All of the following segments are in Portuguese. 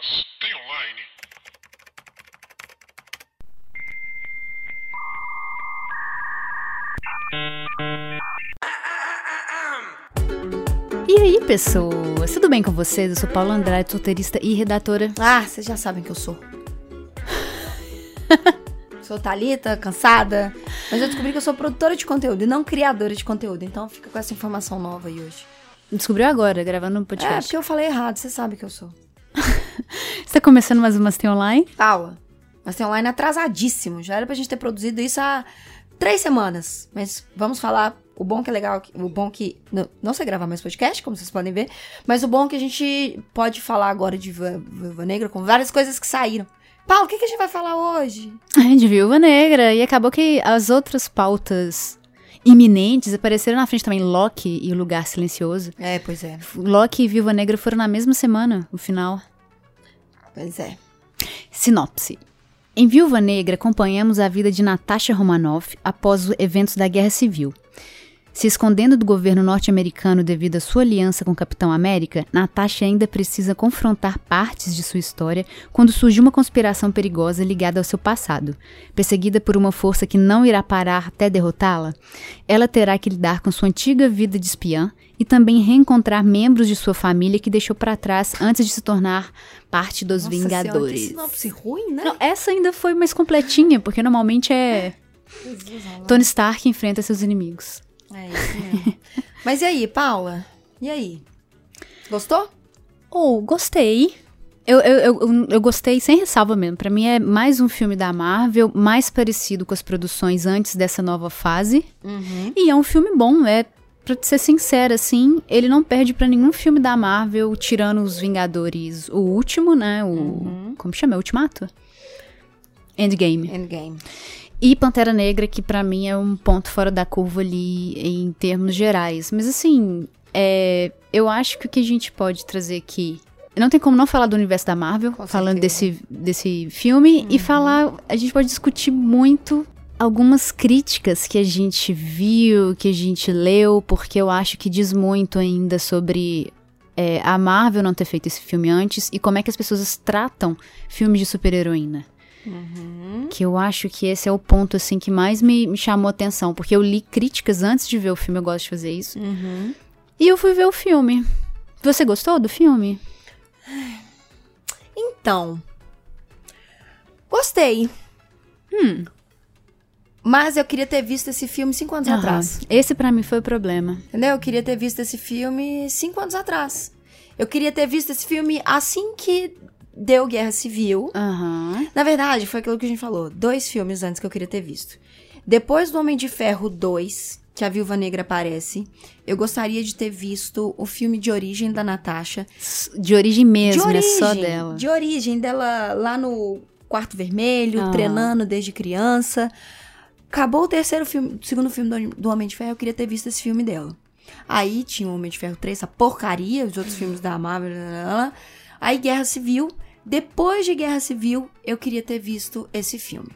Mas tem online? E aí, pessoas? Tudo bem com vocês? Eu sou Paula Andrade, solteirista e redatora. Ah, vocês já sabem que eu sou. sou Thalita, cansada. Mas eu descobri que eu sou produtora de conteúdo e não criadora de conteúdo. Então fica com essa informação nova aí hoje. Descobriu agora, gravando um É, podcast. porque eu falei errado, você sabe que eu sou. Você tá começando mais umas tem online? Paula, mas tem online atrasadíssimo. Já era pra gente ter produzido isso há três semanas. Mas vamos falar. O bom que é legal, o bom que. Não, não sei gravar mais podcast, como vocês podem ver. Mas o bom é que a gente pode falar agora de Viúva Negra com várias coisas que saíram. Paulo, o que, que a gente vai falar hoje? De Viúva Negra. E acabou que as outras pautas iminentes apareceram na frente também. Loki e o Lugar Silencioso. É, pois é. Loki e Viúva Negra foram na mesma semana, o final. Pois é. Sinopse. Em Viúva Negra, acompanhamos a vida de Natasha Romanoff após os eventos da Guerra Civil. Se escondendo do governo norte-americano devido à sua aliança com o Capitão América, Natasha ainda precisa confrontar partes de sua história quando surge uma conspiração perigosa ligada ao seu passado. Perseguida por uma força que não irá parar até derrotá-la, ela terá que lidar com sua antiga vida de espiã e também reencontrar membros de sua família que deixou para trás antes de se tornar parte dos Nossa Senhora, que Vingadores. ruim, né? Não, essa ainda foi mais completinha, porque normalmente é amado. Tony Stark enfrenta seus inimigos. É isso mesmo. Mas e aí, Paula? E aí? Gostou? Oh, gostei. Eu, eu, eu, eu gostei sem ressalva mesmo. Pra mim é mais um filme da Marvel, mais parecido com as produções antes dessa nova fase. Uhum. E é um filme bom, é. Pra ser sincera, assim, ele não perde pra nenhum filme da Marvel, tirando os Vingadores. O último, né? O. Como chama? Ultimato? Endgame. Endgame. E Pantera Negra, que pra mim é um ponto fora da curva ali em termos gerais. Mas assim, é, eu acho que o que a gente pode trazer aqui. Não tem como não falar do universo da Marvel, Com falando certeza. desse, desse filme, e falar. A gente pode discutir muito algumas críticas que a gente viu, que a gente leu, porque eu acho que diz muito ainda sobre é, a Marvel não ter feito esse filme antes e como é que as pessoas tratam filmes de super-heroína. Que eu acho que esse é o ponto, assim, que mais me, me chamou a atenção. Porque eu li críticas antes de ver o filme, eu gosto de fazer isso. Uhum. E eu fui ver o filme. Você gostou do filme? Então. Gostei. Hum. Mas eu queria ter visto esse filme cinco anos Aham. atrás. Esse pra mim foi o problema. Entendeu? Eu queria ter visto esse filme cinco anos atrás. Eu queria ter visto esse filme assim que deu Guerra Civil. Aham. Na verdade, foi aquilo que a gente falou. Dois filmes antes que eu queria ter visto. Depois do Homem de Ferro 2, que a Viúva Negra aparece, eu gostaria de ter visto o filme de origem da Natasha. De origem mesmo, de origem, é só dela. De origem dela lá no Quarto Vermelho, Ah. treinando desde criança. Acabou o terceiro filme, o segundo filme do, do Homem de Ferro, eu queria ter visto esse filme dela. Aí tinha o Homem de Ferro 3, essa porcaria, os outros filmes da Marvel. blá, blá, blá. Aí Guerra Civil. Depois de Guerra Civil, eu queria ter visto esse filme.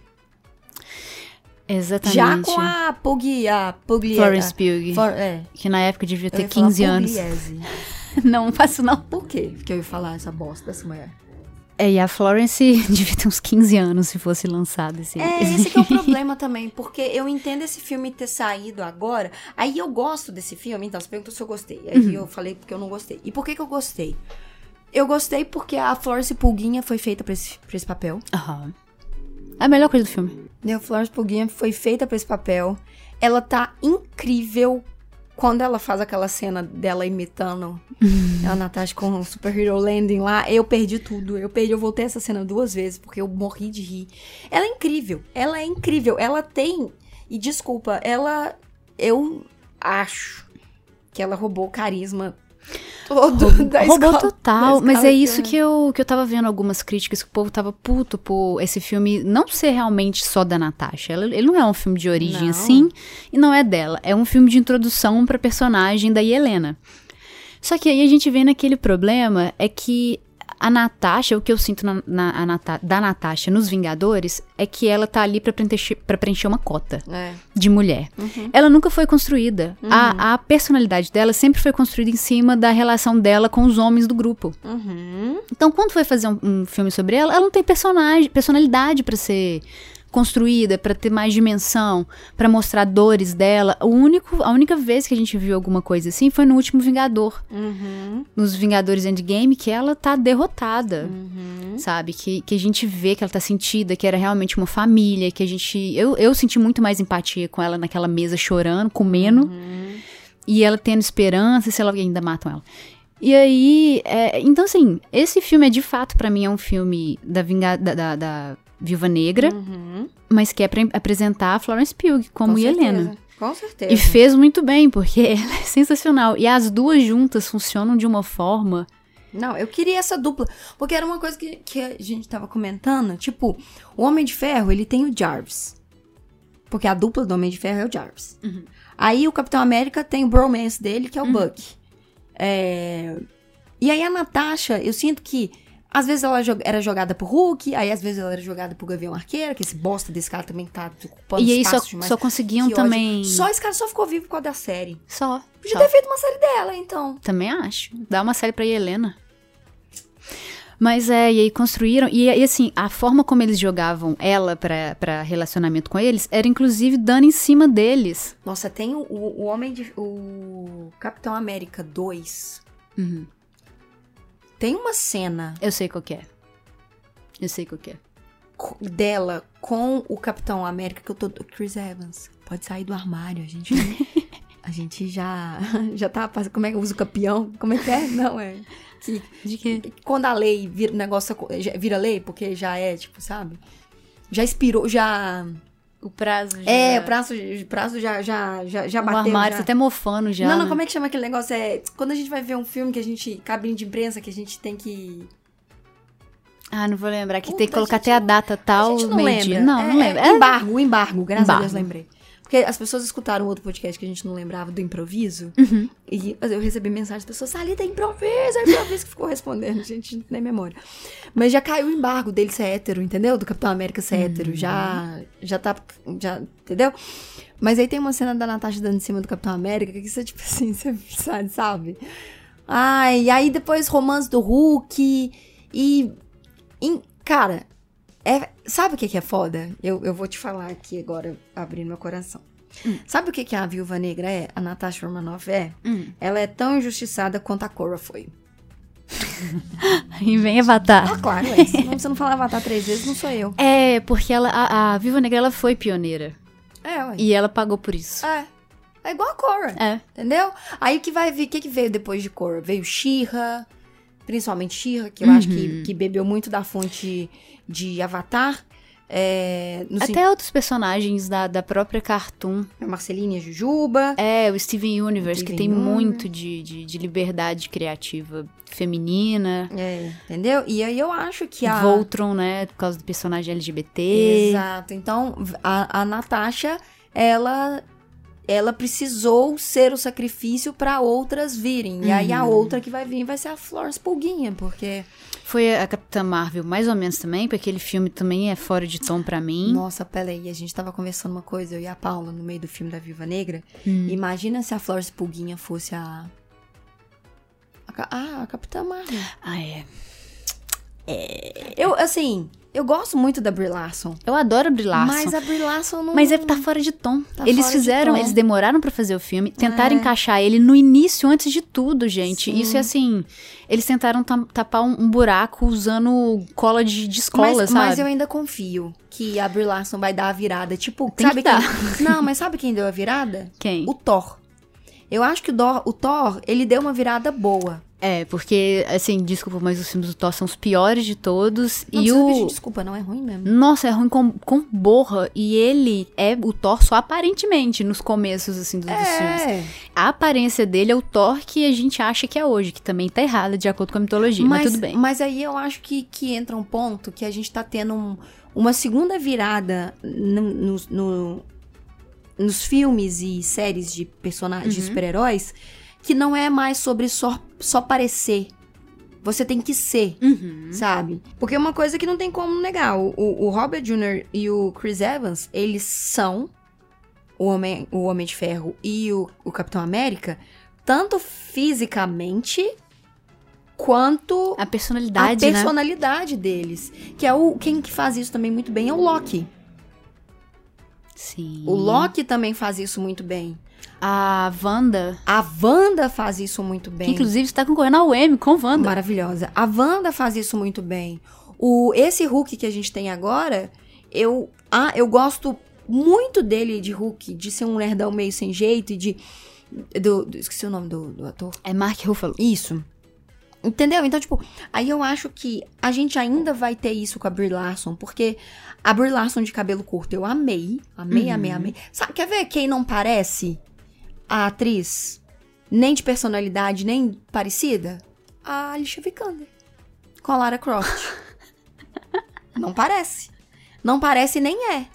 Exatamente. Já com a Pugli, a Pugli, Florence Pugh. For- é, Que na época devia ter ia falar 15 anos. Pugliese. Não, não faço não. Por quê que eu ia falar essa bosta dessa mulher? É, e a Florence devia ter uns 15 anos se fosse lançado esse. É, esse que é o problema também, porque eu entendo esse filme ter saído agora, aí eu gosto desse filme, então você perguntou se eu gostei, aí eu falei porque eu não gostei. E por que que eu gostei? Eu gostei porque a Florence Pulguinha foi feita pra esse, pra esse papel. Aham. É a melhor coisa do filme. A Florence Pulguinha foi feita pra esse papel. Ela tá incrível quando ela faz aquela cena dela imitando a Natasha com o Super Hero Landing lá. Eu perdi tudo. Eu perdi, eu voltei essa cena duas vezes porque eu morri de rir. Ela é incrível. Ela é incrível. Ela tem. E desculpa, ela. Eu acho que ela roubou o carisma todo da Roubou escola- total, mas é isso que eu, que eu tava vendo algumas críticas que o povo tava puto por esse filme não ser realmente só da Natasha. Ela- ele não é um filme de origem Não. assim, e não é dela. É um filme de introdução pra personagem da Helena. Só que aí a gente vê naquele problema é que a Natasha, o que eu sinto na, na- Nata- da Natasha nos Vingadores é que ela tá ali pra preencher, pra preencher uma cota É. de mulher. Ela nunca foi construída. A, a personalidade dela sempre foi construída em cima da relação dela com os homens do grupo. Uhum. Então, quando foi fazer um, um filme sobre ela, ela não tem personagem, personalidade pra ser construída, pra ter mais dimensão, pra mostrar dores dela. O único, a única vez que a gente viu alguma coisa assim foi no último Vingador, Uhum. nos Vingadores Endgame, que ela tá derrotada. Uhum. Sabe? Que, que a gente vê que ela tá sentida, que era realmente uma família, que a gente. Eu, eu senti muito mais empatia com ela naquela mesa chorando, comendo, Uhum. e ela tendo esperança, se ela ainda matam ela. E aí, é, então assim, esse filme é de fato pra mim é um filme da, vinga, da, da, da Viúva Negra, Uhum. mas quer pre- apresentar a Florence Pugh como Com Helena. Com certeza. E fez muito bem, porque ela é sensacional. E as duas juntas funcionam de uma forma. Não, eu queria essa dupla. Porque era uma coisa que, que a gente tava comentando. Tipo, o Homem de Ferro, ele tem o Jarvis. Porque a dupla do Homem de Ferro é o Jarvis. Aí o Capitão América tem o bromance dele, que é o Buck. É, E aí a Natasha, eu sinto que às vezes ela era jogada pro Hulk, aí às vezes ela era jogada pro Gavião Arqueiro, que esse bosta desse cara também tá ocupando e aí só, espaço demais. só conseguiam também. Só esse cara só ficou vivo por causa da série. Só. Podia só. ter feito uma série dela, então. Também acho. Dá uma série pra Helena. Mas é, e aí construíram. E, e assim, a forma como eles jogavam ela pra, pra relacionamento com eles era inclusive dando em cima deles. Nossa, tem o, o, o Homem de. O Capitão América 2. Uhum. Tem uma cena Eu sei qual que é. Eu sei qual que é. dela com o Capitão América que eu tô. Chris Evans. Pode sair do armário, a gente. a gente já. Já tá. Como é que usa o campeão? Como é que é? Não, é. Que, De quê? quando a lei vira negócio. Vira lei, porque já é, tipo, sabe? Já expirou, já. O prazo já. É, o prazo, o prazo já, já, já, já o bateu. armário já. tá até mofando já. não, não, né? como é que chama aquele negócio? É quando a gente vai ver um filme que a gente. cabine de imprensa, que a gente tem que. Ah, não vou lembrar. Que Puta, tem que colocar até a data tal, a gente não lembra. Não, É- não lembro. É, embargo, o embargo, graças a Deus Embargo. lembrei. Porque as pessoas escutaram outro podcast que a gente não lembrava do improviso. Uhum. E eu recebi mensagem das pessoas, Salita, improviso, é improviso que ficou respondendo, gente, não tem memória. Mas já caiu o embargo dele ser hétero, entendeu? Do Capitão América ser hétero. Já, já tá, já, entendeu? Mas aí tem uma cena da Natasha dando em cima do Capitão América, que isso é tipo assim, você sabe, sabe? Ai, e aí depois romance do Hulk e... em- cara, é, sabe o que, que é foda? Eu, eu vou te falar aqui agora, abrindo meu coração. Sabe o que, que a Viúva Negra é? A Natasha Romanoff é? Hum. Ela é tão injustiçada quanto a Cora foi. E vem Avatar. Ah, claro, é. Se não- você não falar Avatar três vezes, não sou eu. É, porque ela, a, a Viva Negra ela foi pioneira. É, ué. E ela pagou por isso. É. É igual a Cora. É. Entendeu? Aí o que vai vir, o que, que veio depois de Korra? Veio She-Ra, principalmente She-Ra, que eu acho que, que bebeu muito da fonte de Avatar. É, Até outros personagens da, da própria Cartoon. a Marceline e a Jujuba. É, o Steven Universe, que Steven tem Universe. muito de, de, de liberdade criativa feminina. É, entendeu? E aí eu acho que a. Voltron, né? Por causa do personagem LGBT. Exato. Então, a, a Natasha, ela. Ela precisou ser o sacrifício pra outras virem. E aí a outra que vai vir vai ser a Florence Pulguinha, porque. Foi a Capitã Marvel, mais ou menos também, porque aquele filme também é fora de tom pra mim. Nossa, peraí, a gente tava conversando uma coisa, eu e a Paula, no meio do filme da Viva Negra. Hum. Imagina se a Florence Pulguinha fosse a. ah, a Capitã Marvel. Ah, é. Eu, assim, eu gosto muito da Brie Larson. Eu adoro a Brie Larson. Mas a Brie Larson não. Mas é tá fora de tom. Tá eles fizeram, tom. eles demoraram pra fazer o filme, tentaram É. encaixar ele no início, antes de tudo, gente. Sim. Isso é assim. Eles tentaram tapar um, um buraco usando cola de, de escola, mas, sabe? mas eu ainda confio que a Brie Larson vai dar a virada. Tipo, Tem sabe que dar. quem. Não, mas sabe quem deu a virada? Quem? O Thor. Eu acho que o, Dor- o Thor, ele deu uma virada boa. É, porque, assim, desculpa, mas os filmes do Thor são os piores de todos. Não e o. pedir desculpa, não é ruim mesmo. Nossa, é ruim com, com borra. E ele é o Thor só aparentemente nos começos, assim, dos, dos filmes. É. A aparência dele é o Thor que a gente acha que é hoje, que também tá errada de acordo com a mitologia, mas, tudo bem. Mas aí eu acho que, que entra um ponto que a gente tá tendo um- uma segunda virada no- no- no- nos filmes e séries de personagens de Uhum. super-heróis que não é mais sobre só, só parecer. Você tem que ser, Uhum. sabe? Porque é uma coisa que não tem como negar. O, o- o Robert Jr. e o Chris Evans, eles são o Homem, o Homem de Ferro e o, o Capitão América, tanto fisicamente quanto A personalidade, a né? personalidade deles. Que é o quem que faz isso também muito bem é o Loki. Sim. O Loki também faz isso muito bem. A Wanda, A Wanda faz isso muito que bem. inclusive está concorrendo ao Emmy com Wanda. Maravilhosa. A Wanda faz isso muito bem. O, esse Hulk que a gente tem agora, eu, ah, eu gosto muito dele de Hulk, de ser um nerdão meio sem jeito e de. Do, do- esqueci o nome do, do ator. É Mark Ruffalo. Isso. Entendeu? Então, tipo, aí eu acho que a gente ainda vai ter isso com a Brie Larson, porque a Brie Larson de cabelo curto eu amei, amei, amei, amei. Sabe, quer ver quem não parece a atriz? Nem de personalidade, nem parecida? A Alicia Vikander. Com a Lara Croft. não parece. Não parece nem é.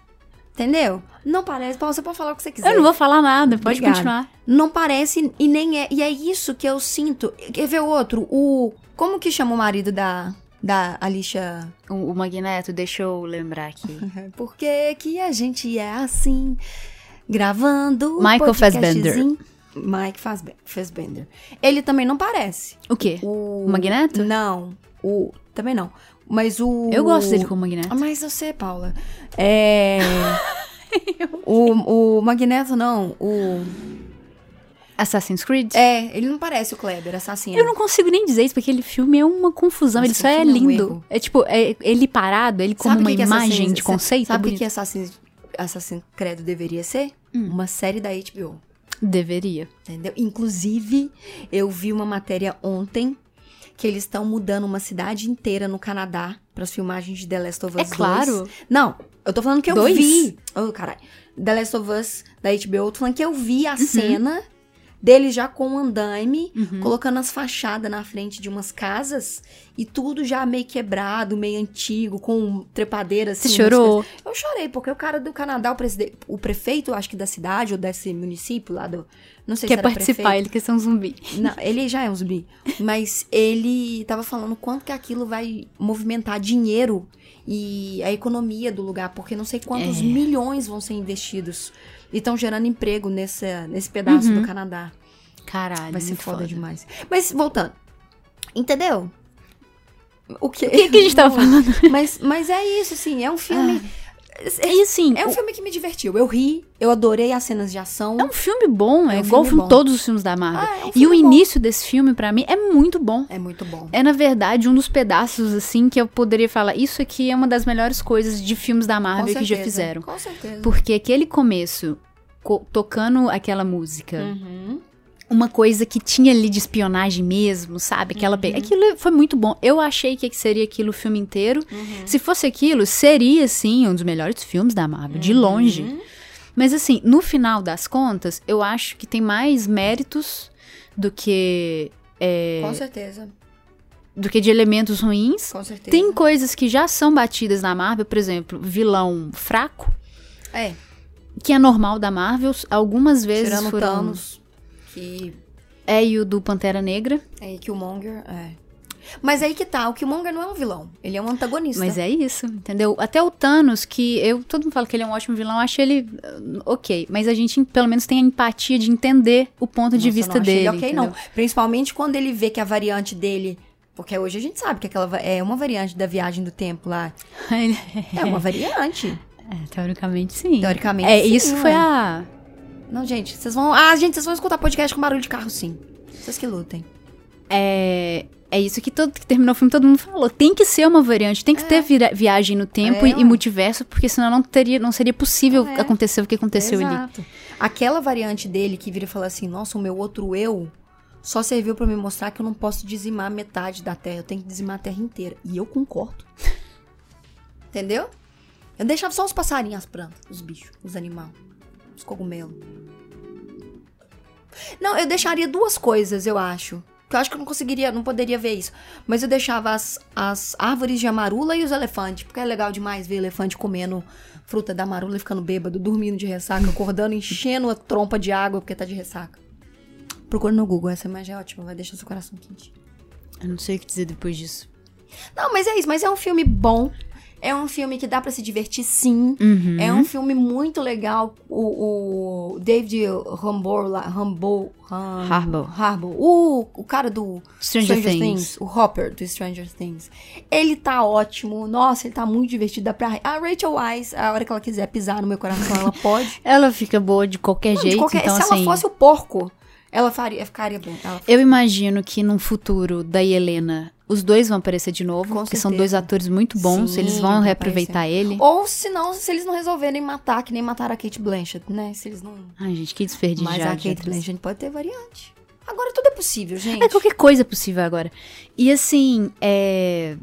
Entendeu? Não parece. Paulo, Você pode falar o que você quiser. Eu não vou falar nada, pode Obrigada. continuar. Não parece e nem é. E é isso que eu sinto. Quer ver o outro? O. Como que chama o marido da. Da Alicia. O, o Magneto, deixa eu lembrar aqui. Por que que a gente é assim? Gravando. Michael? Fassbender. Mike Fassbe- Fassbender. Ele também não parece. O quê? O. O Magneto? Não. O. Também não. Mas o. Eu gosto dele como Magneto. Ah, mas eu sei, Paula. É. o, o Magneto, não. O. Assassin's Creed? É, ele não parece o Kleber, assassino. Eu não consigo nem dizer isso, porque aquele filme é uma confusão. Nossa, ele só é é lindo. erro. É tipo, é- ele parado, ele como Sabe uma que que imagem de conceito. Sabe o bonito. que Assassin's, Assassin's Credo deveria ser? Hum. Uma série da HBO. Deveria. Entendeu? Inclusive, eu vi uma matéria ontem que eles estão mudando uma cidade inteira no Canadá para as filmagens de The Last of Us É 2. claro. Não, eu tô falando que eu Dois? vi. Oh, caralho. The Last of Us da HBO, eu tô falando que eu vi Uhum. a cena dele já com o andaime, Uhum. colocando as fachadas na frente de umas casas e tudo já meio quebrado, meio antigo, com trepadeira assim. Você chorou? Eu chorei, porque o cara do Canadá, o, o prefeito, acho que da cidade ou desse município lá do. Não sei Quer se era participar, prefeito. ele quer ser um zumbi. Não, ele já é um zumbi. Mas ele tava falando quanto que aquilo vai movimentar dinheiro e a economia do lugar, porque não sei quantos É. milhões vão ser investidos. E estão gerando emprego nesse, nesse pedaço Uhum. do Canadá. Caralho, Vai ser muito foda, demais. Mas voltando. Entendeu? O que, O que, que a gente tava falando? Mas, mas é isso, assim, é um filme. E assim, É um o- filme que me divertiu. Eu ri, eu adorei as cenas de ação. é um filme bom, é, É um igual filme bom. todos os filmes da Marvel. Ah, é um e o bom. início desse filme, pra mim, é muito bom. É muito bom. É, na verdade, um dos pedaços, assim, que eu poderia falar. Isso aqui é uma das melhores coisas de filmes da Marvel que já fizeram. Com certeza. Porque aquele começo, co- tocando aquela música, Uhum. Uma coisa que tinha ali de espionagem mesmo, sabe? Aquela Uhum. pe- Aquilo foi muito bom. Eu achei que seria aquilo o filme inteiro. Uhum. Se fosse aquilo, seria, sim, um dos melhores filmes da Marvel, de Uhum. longe. Mas, assim, no final das contas, eu acho que tem mais méritos do que. é, Com certeza. do que de elementos ruins. Com certeza. Tem coisas que já são batidas na Marvel, por exemplo, vilão fraco, É, que é normal da Marvel. Algumas vezes tirando foram. Thanos, que É e o do Pantera Negra. é Killmonger, é. Mas aí que tá, o Killmonger não é um vilão, ele é um antagonista. Mas é isso, entendeu? Até o Thanos, que eu todo mundo fala que ele é um ótimo vilão, eu acho ele uh, ok. Mas a gente pelo menos tem a empatia de entender o ponto de Nossa, vista não dele. ele ok, entendeu? não. Principalmente quando ele vê que a variante dele. Porque hoje a gente sabe que aquela é uma variante da viagem do tempo lá. É uma variante. é, teoricamente, sim. Teoricamente, É, sim, isso foi a. Não, gente, vocês vão. Ah, gente, vocês vão escutar podcast com barulho de carro, sim. Vocês que lutem. É, é isso que, todo, que terminou o filme, todo mundo falou. Tem que ser uma variante, tem que ter vira- viagem no tempo É, e, e multiverso, porque senão não, teria, não seria possível É. acontecer o que aconteceu ali. Exato. Aquela variante dele que vira e fala assim: nossa, o meu outro eu só serviu pra me mostrar que eu não posso dizimar metade da terra, eu tenho que dizimar a terra inteira. E eu concordo. Entendeu? Eu deixava só os passarinhos, as plantas, os bichos, os animais, os cogumelos. Não, eu deixaria duas coisas, eu acho. Que eu acho que eu não conseguiria, não poderia ver isso. Mas eu deixava as, as árvores de amarula e os elefantes. Porque é legal demais ver elefante comendo fruta da amarula e ficando bêbado, dormindo de ressaca, acordando, enchendo a trompa de água porque tá de ressaca. Procura no Google, essa imagem é ótima, vai deixar seu coração quente. Eu não sei o que dizer depois disso. Não, mas é isso. Mas é um filme bom. É um filme que dá pra se divertir, sim. Uhum. É um filme muito legal. O, o David Harbour, lá, Harbour, Har- Harbour. O, o cara do Stranger Things. o Hopper do Stranger Things. Ele tá ótimo. Nossa, ele tá muito divertido. Dá pra... A Rachel Weisz, a hora que ela quiser pisar no meu coração, ela pode. Ela fica boa de qualquer Não, de jeito, qualquer- então se assim... ela fosse o porco, ela faria, ficaria bom. Ela- Eu imagino que num futuro da Helena, os dois vão aparecer de novo, Com porque são dois atores muito bons, Sim, eles vão reaproveitar ele. Ou se não, se eles não resolverem matar, que nem mataram a Kate Blanchett, né? Se eles não... Ai, gente, que desperdício Mas a. Kate Blanchett pode ter variante. Agora tudo é possível, gente. É qualquer coisa é possível agora. E assim, é...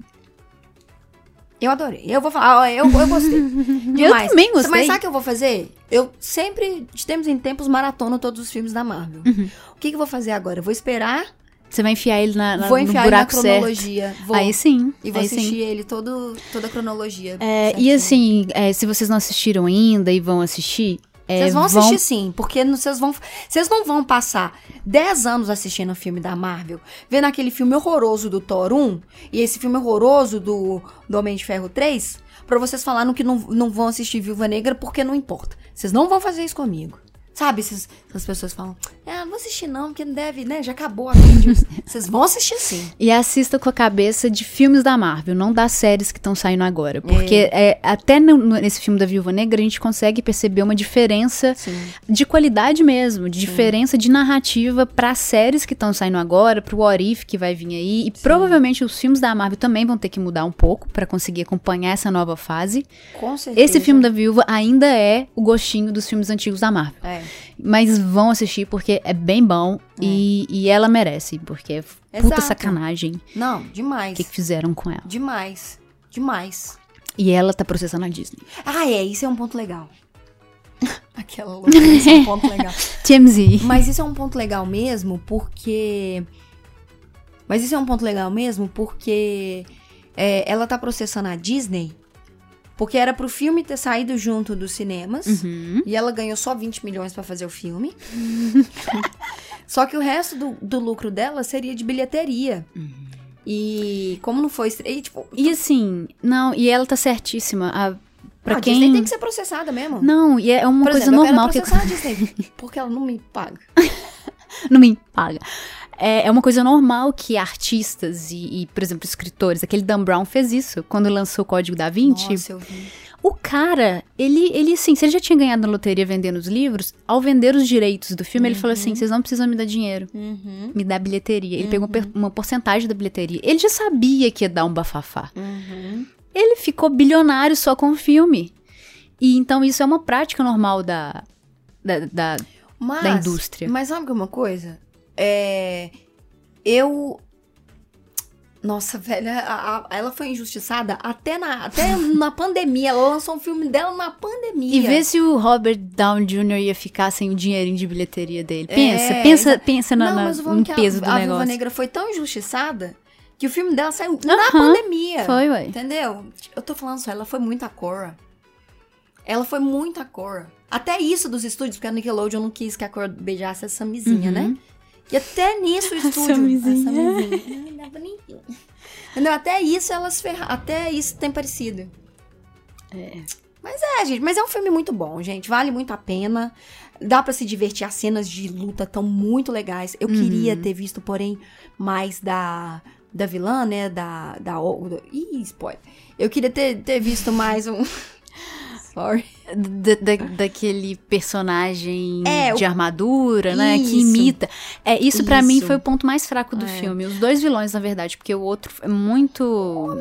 Eu adorei. Eu vou falar, eu, eu gostei. Demais. também gostei. Mas sabe o que eu vou fazer? Eu sempre, de tempos em tempos, maratono todos os filmes da Marvel. Uhum. O que, que eu vou fazer agora? Eu vou esperar, Você vai enfiar ele na, na, vou no enfiar ele na buraco certo. cronologia. Vou, Aí sim. e vou assistir sim. ele todo, toda a cronologia. É, e assim, é, se vocês não assistiram ainda e vão assistir, é, Vocês vão assistir sim, porque vocês vão, vocês não vão passar 10 anos assistindo o filme da Marvel, vendo aquele filme horroroso do Thor 1 e esse filme horroroso do, do Homem de Ferro 3, pra vocês falarem que não, não vão assistir Viúva Negra porque não importa. Vocês não vão fazer isso comigo. Sabe, esses, essas pessoas falam, ah, não vou assistir não, porque não deve, né, já acabou a. Vocês vão assistir sim. E assista com a cabeça de filmes da Marvel, não das séries que estão saindo agora. Porque é, até no- nesse filme da Viúva Negra a gente consegue perceber uma diferença Sim. de qualidade mesmo, de diferença de narrativa para séries que estão saindo agora, pro What If que vai vir aí. E provavelmente os filmes da Marvel também vão ter que mudar um pouco para conseguir acompanhar essa nova fase. Com certeza. Esse filme da Viúva ainda é o gostinho dos filmes antigos da Marvel. É. Mas vão assistir porque é bem bom e, e ela merece, porque é puta Exato. sacanagem Não, o demais. que, que fizeram com ela. Demais. Demais. E ela tá processando a Disney. Ah, é, isso é um ponto legal. Aquela louca, isso é um ponto legal. TMZ. Mas isso é um ponto legal mesmo, porque. Mas isso é um ponto legal mesmo, porque é, ela tá processando a Disney. Porque era pro filme ter saído junto dos cinemas. Uhum. E ela ganhou só 20 milhões pra fazer o filme. só que o resto do, do lucro dela seria de bilheteria. E como não foi. E, tipo, E assim, não, e ela tá certíssima. A, pra a quem. Disney tem que ser processada mesmo. Não, e é uma Por coisa exemplo, normal eu que quero processar a Disney, porque ela não me paga. não me paga. É, é uma coisa normal que artistas e, e, por exemplo, escritores, aquele Dan Brown fez isso quando lançou o Código da Vinci. Nossa, eu vi. O cara, ele, ele assim, se ele já tinha ganhado na loteria vendendo os livros, ao vender os direitos do filme, ele falou assim: vocês não precisam me dar dinheiro, Uhum. me dá bilheteria. Ele pegou per- uma porcentagem da bilheteria. Ele já sabia que ia dar um bafafá. Uhum. Ele ficou bilionário só com o filme. E então isso é uma prática normal da, da, da- Mas, Da indústria. Mas sabe que uma coisa? É. Eu. Nossa, velha, a- a- ela foi injustiçada até na, até na pandemia. Ela lançou um filme dela na pandemia. E vê se o Robert Downey Jr. ia ficar sem o dinheirinho de bilheteria dele. Pensa, É, pensa, pensa na, Não, mas no peso a, do a negócio. Negra foi tão injustiçada que o filme dela saiu na pandemia. Foi, ué. Entendeu? Eu tô falando só, ela foi muito a Cora. Ela foi muito a Cora. Até isso dos estúdios, porque a Nickelodeon não quis que a Cora beijasse a Samizinha, Uhum. né? E até nisso o estúdio. Samizinha. A bonitinho. Entendeu? Até isso elas ferraram. Até isso tem parecido. É. Mas é, gente. Mas é um filme muito bom, gente. Vale muito a pena. Dá pra se divertir. As cenas de luta estão muito legais. Eu queria Uhum. ter visto, porém, mais da, da vilã, né? Da. da, da ih, spoiler. Eu queria ter, ter visto mais um. Sorry. Da- da- daquele personagem É, de armadura, né? Que Isso. imita. É, isso pra mim foi o ponto mais fraco do É. filme. Os dois vilões, na verdade, porque o outro é muito.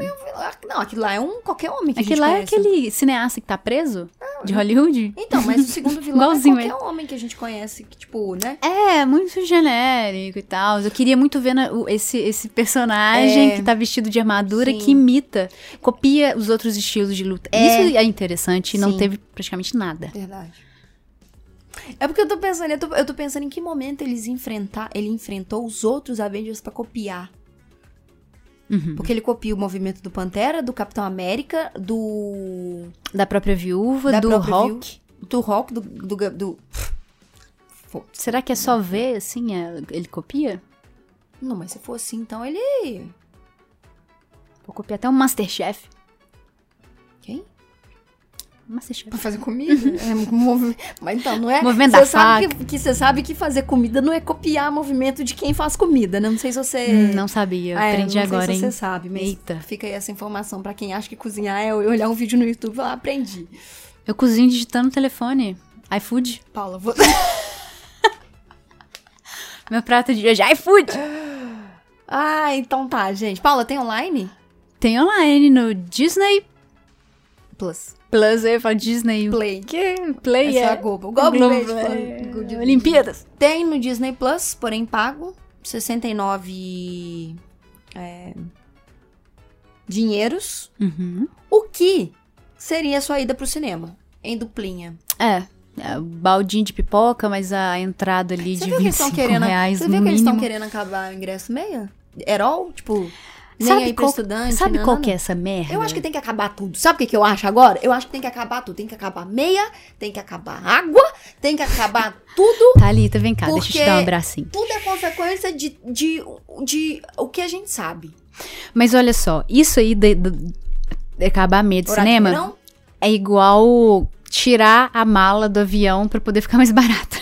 Não, aquilo lá é um qualquer homem que a Aquele gente lá é conhece. aquele cineasta que tá preso? De Hollywood? Então, mas o segundo vilão Igualzinho é qualquer homem que a gente conhece, que, tipo, né? É, muito genérico e tal. Eu queria muito ver na- o- esse, esse personagem É. que tá vestido de armadura Sim. que imita, copia os outros estilos de luta. É. Isso é interessante e não teve praticamente nada. Verdade. É porque eu tô pensando, eu tô, eu tô pensando em que momento eles enfrentar, ele enfrentou os outros Avengers pra copiar. Uhum. Porque ele copia o movimento do Pantera, do Capitão América, do. Da própria viúva, Da do própria Hulk. do Hulk, do. do, do- Será que é só ver, assim, é- ele copia? Não, mas se for assim, então ele. Vou copiar até um Masterchef. Masterchef. Pra fazer comida? é, movi... Mas então, não é. Movimento Você da sabe faca. que, você sabe que fazer comida não é copiar movimento de quem faz comida, né? Não sei se você. Hum, Não sabia, É, aprendi não agora, sei se hein? você sabe, mas Eita. fica aí essa informação pra quem acha que cozinhar é olhar um vídeo no YouTube e falar, aprendi. Eu cozinho digitando no telefone. iFood. Paula, vou... Meu prato de hoje é iFood. ah, então tá, gente. Paula, tem online? Tem online no Disney Plus. Plus. Eu falo Disney. Play. Que? Play É só é. a Globo. Globo, Globo, beijo, é. Olimpíadas. Tem no Disney Plus, porém pago. 69 é, dinheiros. Uhum. O que seria a sua ida pro cinema? Em duplinha. É. é, baldinho de pipoca, mas a entrada ali Você de viu que eles 25 querendo. reais Você viu que eles estão mínimo. querendo acabar o ingresso meia? Herol? Tipo, nem Sabe aí qual, estudante. sabe não, qual não, que é essa merda? Eu acho que tem que acabar tudo. Sabe o que, que eu acho agora? Eu acho que tem que acabar tudo. Tem que acabar meia, tem que acabar água, tem que acabar tudo. Thalita, vem cá, deixa eu te dar um abracinho. Tudo é consequência de, de, de o que a gente sabe. Mas olha só, isso aí de, de- de acabar meio de Horário cinema verão? é igual tirar a mala do avião pra poder ficar mais barata.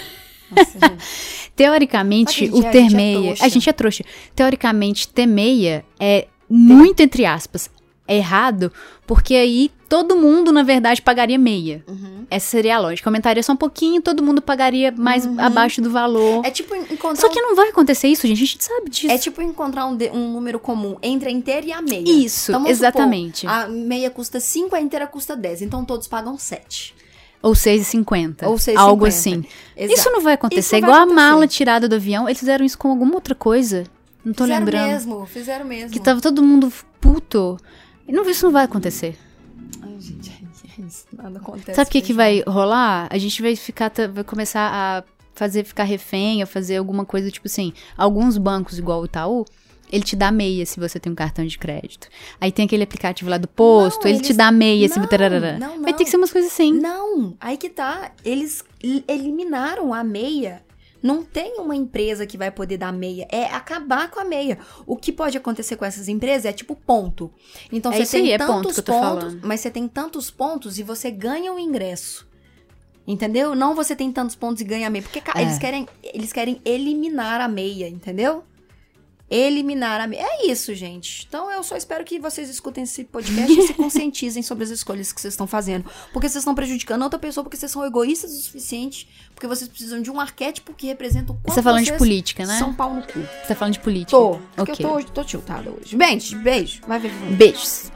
Nossa, gente. Teoricamente, o ter é- a gente é meia. trouxa. gente é trouxa. Teoricamente, ter meia é muito, entre aspas, errado, porque aí todo mundo, na verdade, pagaria meia. Uhum. Essa seria a lógica. Aumentaria só um pouquinho, todo mundo pagaria mais abaixo do valor. É tipo encontrar Só que não vai acontecer isso, gente. A gente sabe disso. É tipo encontrar um, de- um número comum entre a inteira e a meia. Isso, Então, exatamente. supor, a meia custa 5, a inteira custa 10. Então todos pagam 7. Ou 6,50. Ou 6,50. Algo assim. Exato. Isso não vai acontecer. Não vai Igual a acontecer. mala tirada do avião. Eles fizeram isso com alguma outra coisa. Não tô fizeram lembrando. mesmo, fizeram mesmo. Que tava todo mundo puto. E Não, isso não vai acontecer. Ai, gente, é isso. Nada acontece. Sabe o que, que a vai rolar? A gente vai ficar, vai começar a fazer ficar refém, a fazer alguma coisa, tipo assim, alguns bancos, igual o Itaú, ele te dá meia se você tem um cartão de crédito. Aí tem aquele aplicativo lá do posto, Não, ele te eles- dá meia se Não, tararara. não, Vai não. ter que ser umas coisas assim. Não, aí que tá. Eles eliminaram a meia. Não tem uma empresa que vai poder dar meia. É acabar com a meia. O que pode acontecer com essas empresas é tipo ponto. Então É você tem aí, é ponto tantos que eu tô pontos, falando. mas você tem tantos pontos e você ganha o ingresso. Entendeu? Não você tem tantos pontos e ganha a meia. Porque É. eles, querem, eles querem eliminar a meia, entendeu? Eliminar a. É isso, gente. Então eu só espero que vocês escutem esse podcast e se conscientizem sobre as escolhas que vocês estão fazendo. Porque vocês estão prejudicando outra pessoa, porque vocês são egoístas o suficiente, porque vocês precisam de um arquétipo que representa o quanto Você tá falando de política, né? São pau no cu. Você tá falando de política. Tô. Porque Ok. eu tô, hoje- tô tiltada hoje. Beijo, beijo. Vai ver. Beijos.